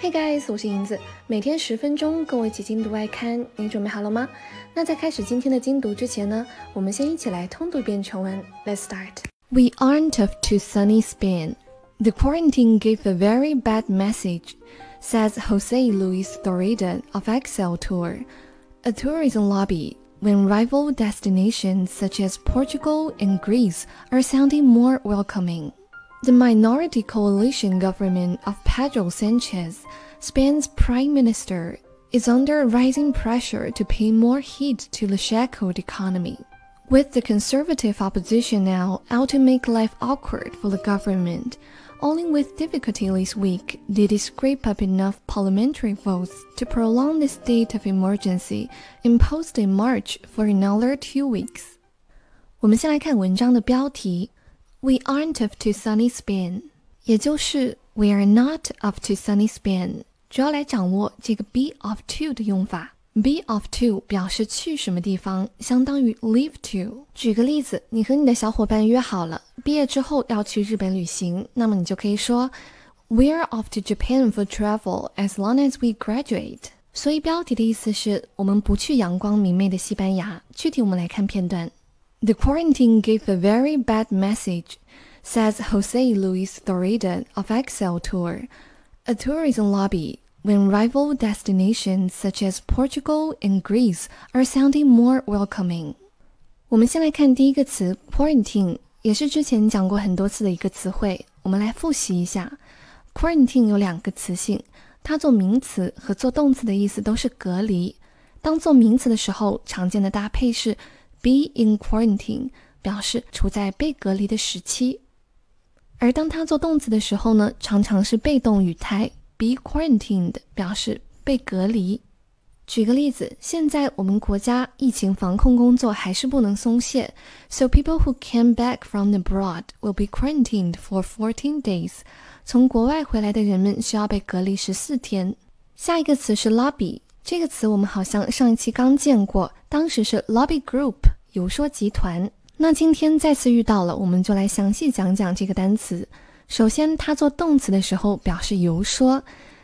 Hey guys，我是银子，每天十分钟跟我一起精读外刊，你准备好了吗？那在开始今天的精读之前呢，我们先一起来通读一遍全文。Let's start. We aren't off to sunny Spain. The quarantine gave a very bad message, says Jose Luis Doreda of Excel Tour, a tourism lobby when rival destinations such as Portugal and Greece are sounding more welcoming. The minority coalition government of Pedro Sanchez, Spain's prime minister, is under rising pressure to pay more heed to the shackled economy. With the conservative opposition now out to make life awkward for the government, only with difficulty this week did it scrape up enough parliamentary votes to prolong the state of emergency imposed in March for another two weeks. 我们先来看文章的标题 we aren't of to sunny Spain，也就是 we are not of to sunny Spain。主要来掌握这个 be off to 的用法。be off to 表示去什么地方，相当于 leave to。举个例子，你和你的小伙伴约好了，毕业之后要去日本旅行，那么你就可以说 we're off to Japan for travel as long as we graduate。所以标题的意思是我们不去阳光明媚的西班牙。具体我们来看片段。The quarantine gave a very bad message, says Jose Luis Doreda of Excel Tour, a tourism lobby when rival destinations such as Portugal and Greece are sounding more welcoming. 我们先来看第一个词 quarantine，也是之前讲过很多次的一个词汇。我们来复习一下，quarantine 有两个词性，它做名词和做动词的意思都是隔离。当做名词的时候，常见的搭配是 be in quarantine 表示处在被隔离的时期，而当它做动词的时候呢，常常是被动语态 be quarantined 表示被隔离。举个例子，现在我们国家疫情防控工作还是不能松懈，so people who came back from abroad will be quarantined for fourteen days。从国外回来的人们需要被隔离十四天。下一个词是 lobby。这个词我们好像上一期刚见过，当时是 lobby group 游说集团。那今天再次遇到了，我们就来详细讲讲这个单词。首先，它做动词的时候表示游说，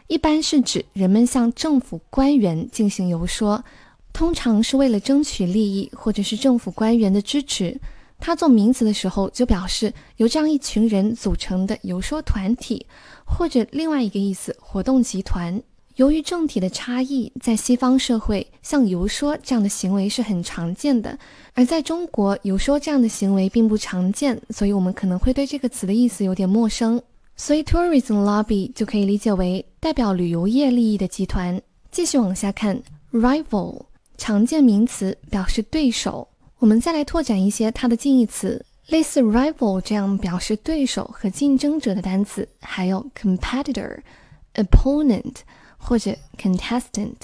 一般是指人们向政府官员进行游说，通常是为了争取利益或者是政府官员的支持。它做名词的时候就表示由这样一群人组成的游说团体，或者另外一个意思，活动集团。由于政体的差异，在西方社会，像游说这样的行为是很常见的；而在中国，游说这样的行为并不常见，所以我们可能会对这个词的意思有点陌生。所以，tourism lobby 就可以理解为代表旅游业利益的集团。继续往下看，rival 常见名词，表示对手。我们再来拓展一些它的近义词，类似 rival 这样表示对手和竞争者的单词，还有 competitor、opponent。或者 contestant。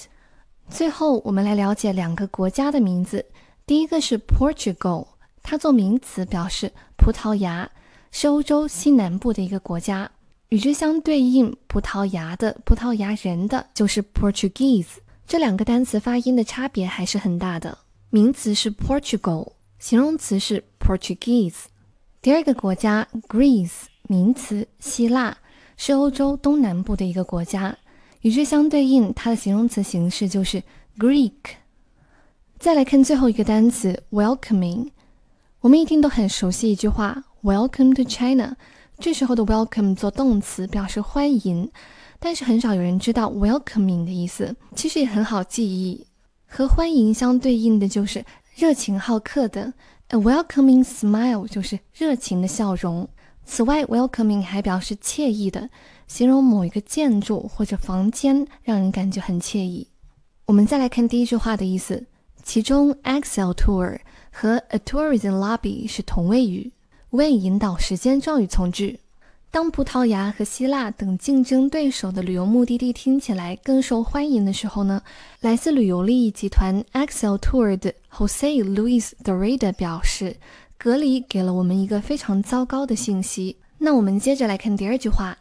最后，我们来了解两个国家的名字。第一个是 Portugal，它做名词表示葡萄牙，是欧洲西南部的一个国家。与之相对应，葡萄牙的葡萄牙人的就是 Portuguese。这两个单词发音的差别还是很大的。名词是 Portugal，形容词是 Portuguese。第二个国家 Greece，名词希腊，是欧洲东南部的一个国家。与之相对应，它的形容词形式就是 Greek。再来看最后一个单词 welcoming，我们一听都很熟悉一句话 Welcome to China。这时候的 welcome 做动词表示欢迎，但是很少有人知道 welcoming 的意思。其实也很好记忆，和欢迎相对应的就是热情好客的 a welcoming smile，就是热情的笑容。此外，welcoming 还表示惬意的。形容某一个建筑或者房间，让人感觉很惬意。我们再来看第一句话的意思，其中 Excel Tour 和 A Tourism Lobby 是同位语，为引导时间状语从句。当葡萄牙和希腊等竞争对手的旅游目的地听起来更受欢迎的时候呢，来自旅游利益集团 Excel Tour 的 Jose Luis Doreda 表示，隔离给了我们一个非常糟糕的信息。那我们接着来看第二句话。